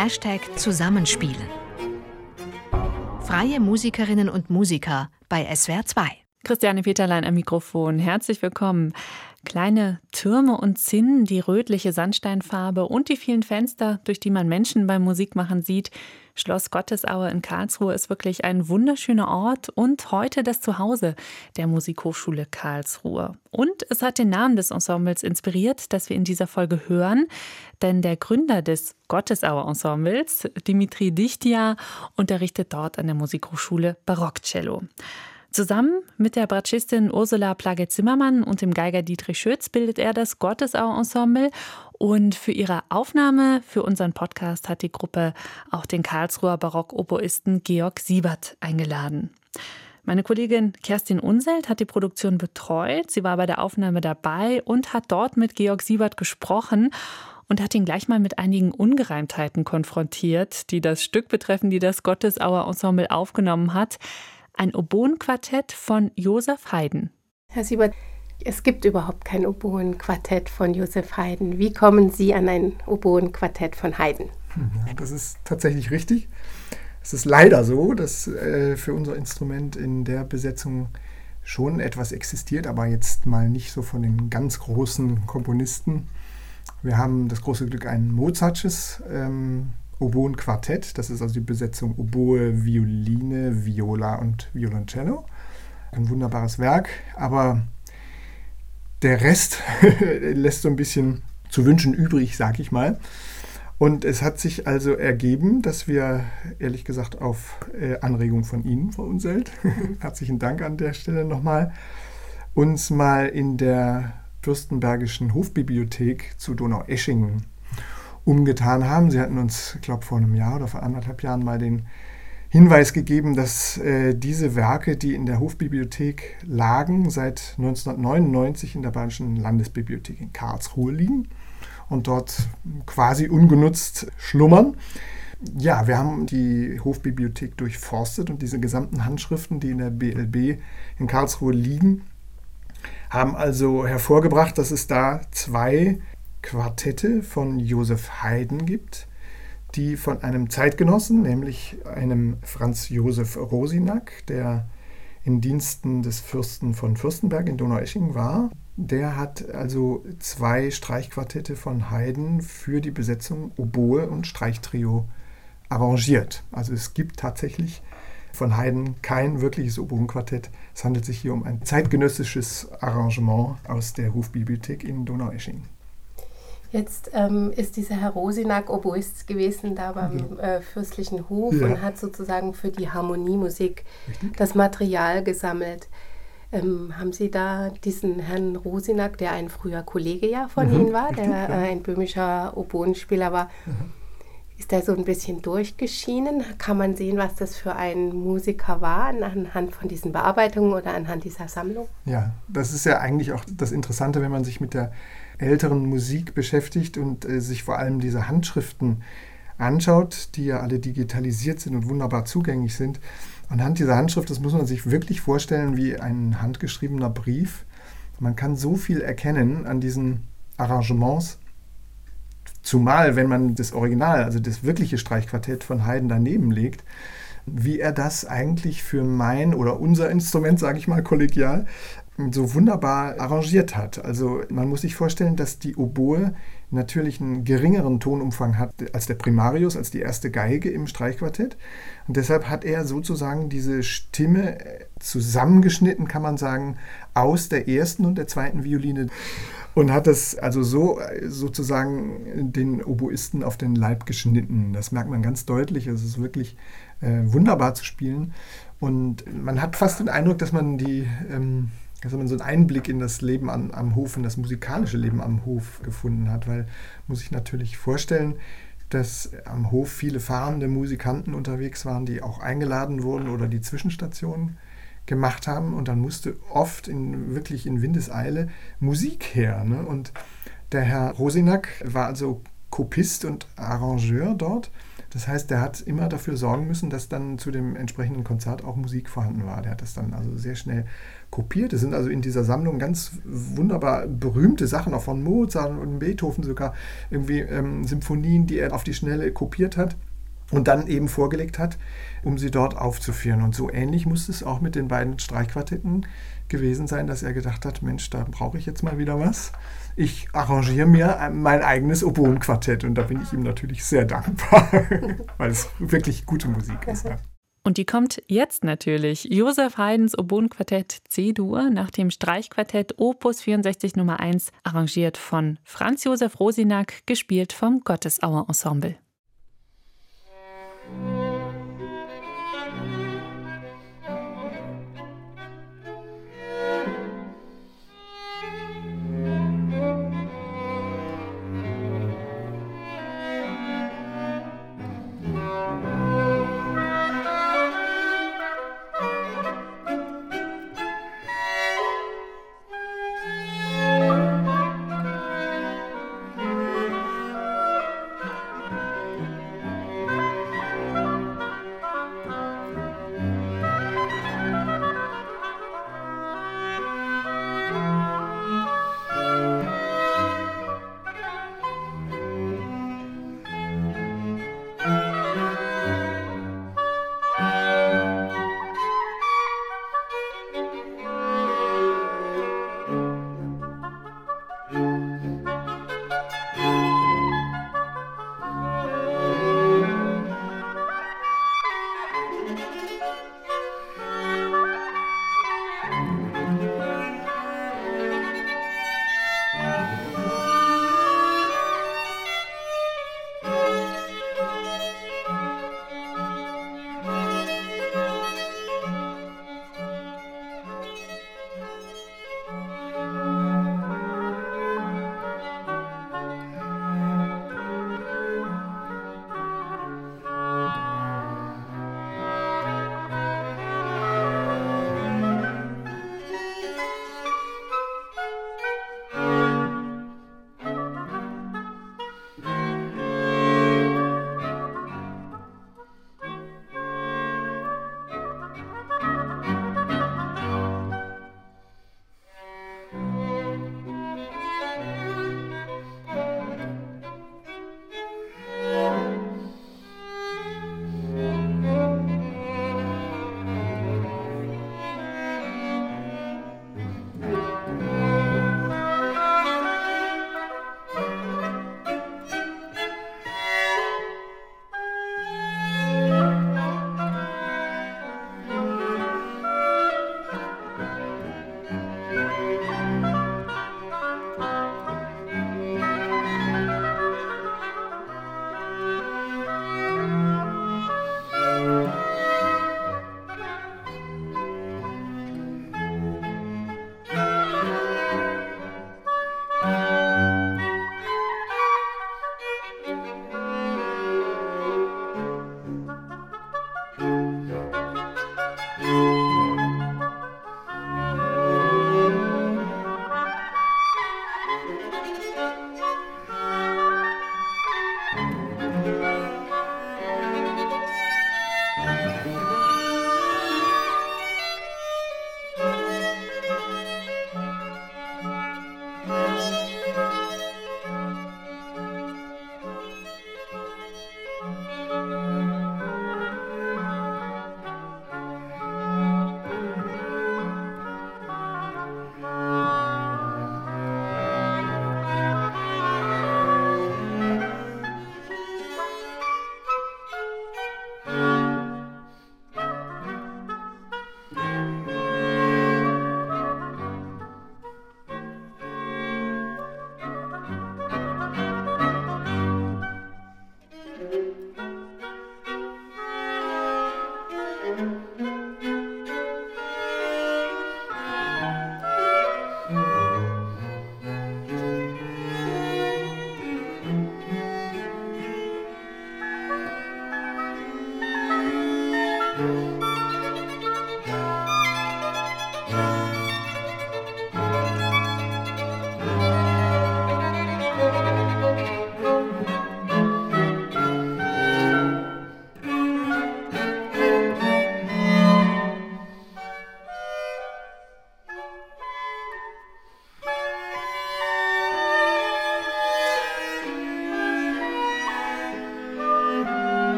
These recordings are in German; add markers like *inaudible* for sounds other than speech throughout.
Hashtag Zusammenspielen. Freie Musikerinnen und Musiker bei SWR 2. Christiane Peterlein am Mikrofon. Herzlich willkommen. Kleine Türme und Zinnen, die rötliche Sandsteinfarbe und die vielen Fenster, durch die man Menschen beim Musikmachen sieht. Schloss Gottesaue in Karlsruhe ist wirklich ein wunderschöner Ort und heute das Zuhause der Musikhochschule Karlsruhe. Und es hat den Namen des Ensembles inspiriert, das wir in dieser Folge hören, denn der Gründer des Gottesauer Ensembles, Dimitri Dichtia, unterrichtet dort an der Musikhochschule Barockcello. Zusammen mit der Bratschistin Ursula Plage-Zimmermann und dem Geiger Dietrich Schütz bildet er das Gottesau-Ensemble. Und für ihre Aufnahme für unseren Podcast hat die Gruppe auch den Karlsruher Barockoboisten Georg Siebert eingeladen. Meine Kollegin Kerstin Unselt hat die Produktion betreut. Sie war bei der Aufnahme dabei und hat dort mit Georg Siebert gesprochen und hat ihn gleich mal mit einigen Ungereimtheiten konfrontiert, die das Stück betreffen, die das Gottesauer Ensemble aufgenommen hat ein Oboenquartett von Josef Haydn. Herr Siebert, es gibt überhaupt kein Oboenquartett von Josef Haydn. Wie kommen Sie an ein Oboenquartett von Haydn? Ja, das ist tatsächlich richtig. Es ist leider so, dass äh, für unser Instrument in der Besetzung schon etwas existiert, aber jetzt mal nicht so von den ganz großen Komponisten. Wir haben das große Glück, ein Mozartsches ähm, Oboen-Quartett. Das ist also die Besetzung Oboe, Violine, Viola und Violoncello. Ein wunderbares Werk, aber der Rest *laughs* lässt so ein bisschen zu wünschen übrig, sag ich mal. Und es hat sich also ergeben, dass wir, ehrlich gesagt, auf äh, Anregung von Ihnen, Frau Unselt, *laughs* herzlichen Dank an der Stelle nochmal, uns mal in der Fürstenbergischen Hofbibliothek zu Donaueschingen umgetan haben. Sie hatten uns, ich glaube, vor einem Jahr oder vor anderthalb Jahren mal den Hinweis gegeben, dass äh, diese Werke, die in der Hofbibliothek lagen, seit 1999 in der Bayerischen Landesbibliothek in Karlsruhe liegen und dort quasi ungenutzt schlummern. Ja, wir haben die Hofbibliothek durchforstet und diese gesamten Handschriften, die in der BLB in Karlsruhe liegen, haben also hervorgebracht, dass es da zwei Quartette von Josef Haydn gibt, die von einem Zeitgenossen, nämlich einem Franz Josef Rosinack, der in Diensten des Fürsten von Fürstenberg in Donaueschingen war. Der hat also zwei Streichquartette von Haydn für die Besetzung Oboe und Streichtrio arrangiert. Also es gibt tatsächlich von Haydn kein wirkliches Oboenquartett. Es handelt sich hier um ein zeitgenössisches Arrangement aus der Hofbibliothek in Donaueschingen. Jetzt ähm, ist dieser Herr Rosinak Oboist gewesen da beim äh, fürstlichen Hof ja. und hat sozusagen für die Harmoniemusik Richtig. das Material gesammelt. Ähm, haben Sie da diesen Herrn Rosinak, der ein früher Kollege ja von mhm. Ihnen war, der äh, ein böhmischer Oboenspieler war, mhm. ist da so ein bisschen durchgeschienen? Kann man sehen, was das für ein Musiker war anhand von diesen Bearbeitungen oder anhand dieser Sammlung? Ja, das ist ja eigentlich auch das Interessante, wenn man sich mit der älteren Musik beschäftigt und äh, sich vor allem diese Handschriften anschaut, die ja alle digitalisiert sind und wunderbar zugänglich sind. Anhand dieser Handschrift, das muss man sich wirklich vorstellen wie ein handgeschriebener Brief. Man kann so viel erkennen an diesen Arrangements, zumal wenn man das Original, also das wirkliche Streichquartett von Haydn daneben legt, wie er das eigentlich für mein oder unser Instrument, sage ich mal kollegial, so wunderbar arrangiert hat. Also man muss sich vorstellen, dass die Oboe natürlich einen geringeren Tonumfang hat als der Primarius, als die erste Geige im Streichquartett. Und deshalb hat er sozusagen diese Stimme zusammengeschnitten, kann man sagen, aus der ersten und der zweiten Violine und hat das also so sozusagen den Oboisten auf den Leib geschnitten. Das merkt man ganz deutlich. Es ist wirklich äh, wunderbar zu spielen. Und man hat fast den Eindruck, dass man die ähm, dass man so einen Einblick in das Leben an, am Hof, in das musikalische Leben am Hof gefunden hat, weil muss ich natürlich vorstellen, dass am Hof viele fahrende Musikanten unterwegs waren, die auch eingeladen wurden oder die Zwischenstationen gemacht haben und dann musste oft in, wirklich in Windeseile Musik her. Ne? Und der Herr Rosinak war also Kopist und Arrangeur dort Das heißt, der hat immer dafür sorgen müssen, dass dann zu dem entsprechenden Konzert auch Musik vorhanden war. Der hat das dann also sehr schnell kopiert. Es sind also in dieser Sammlung ganz wunderbar berühmte Sachen, auch von Mozart und Beethoven sogar, irgendwie ähm, Symphonien, die er auf die Schnelle kopiert hat und dann eben vorgelegt hat, um sie dort aufzuführen. Und so ähnlich muss es auch mit den beiden Streichquartetten gewesen sein, dass er gedacht hat, Mensch, da brauche ich jetzt mal wieder was. Ich arrangiere mir mein eigenes Oboenquartett und da bin ich ihm natürlich sehr dankbar, *laughs* weil es wirklich gute Musik ist. Und die kommt jetzt natürlich. Josef Haydns Oboenquartett C-Dur nach dem Streichquartett Opus 64 Nummer 1, arrangiert von Franz Josef Rosinack, gespielt vom Gottesauer Ensemble.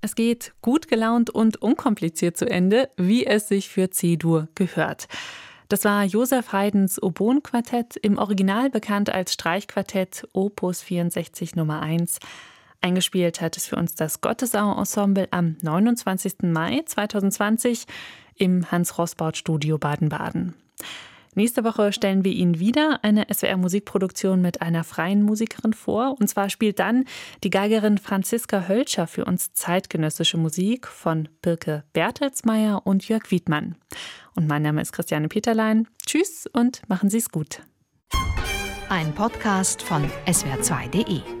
Es geht gut gelaunt und unkompliziert zu Ende, wie es sich für C-Dur gehört. Das war Josef Haydns Oboen-Quartett, im Original bekannt als Streichquartett Opus 64 Nummer 1. Eingespielt hat es für uns das Gottesau-Ensemble am 29. Mai 2020 im Hans-Rossbaut-Studio Baden-Baden. Nächste Woche stellen wir Ihnen wieder eine SWR-Musikproduktion mit einer freien Musikerin vor. Und zwar spielt dann die Geigerin Franziska Hölscher für uns zeitgenössische Musik von Birke Bertelsmeier und Jörg Wiedmann. Und mein Name ist Christiane Peterlein. Tschüss und machen Sie es gut. Ein Podcast von swr2.de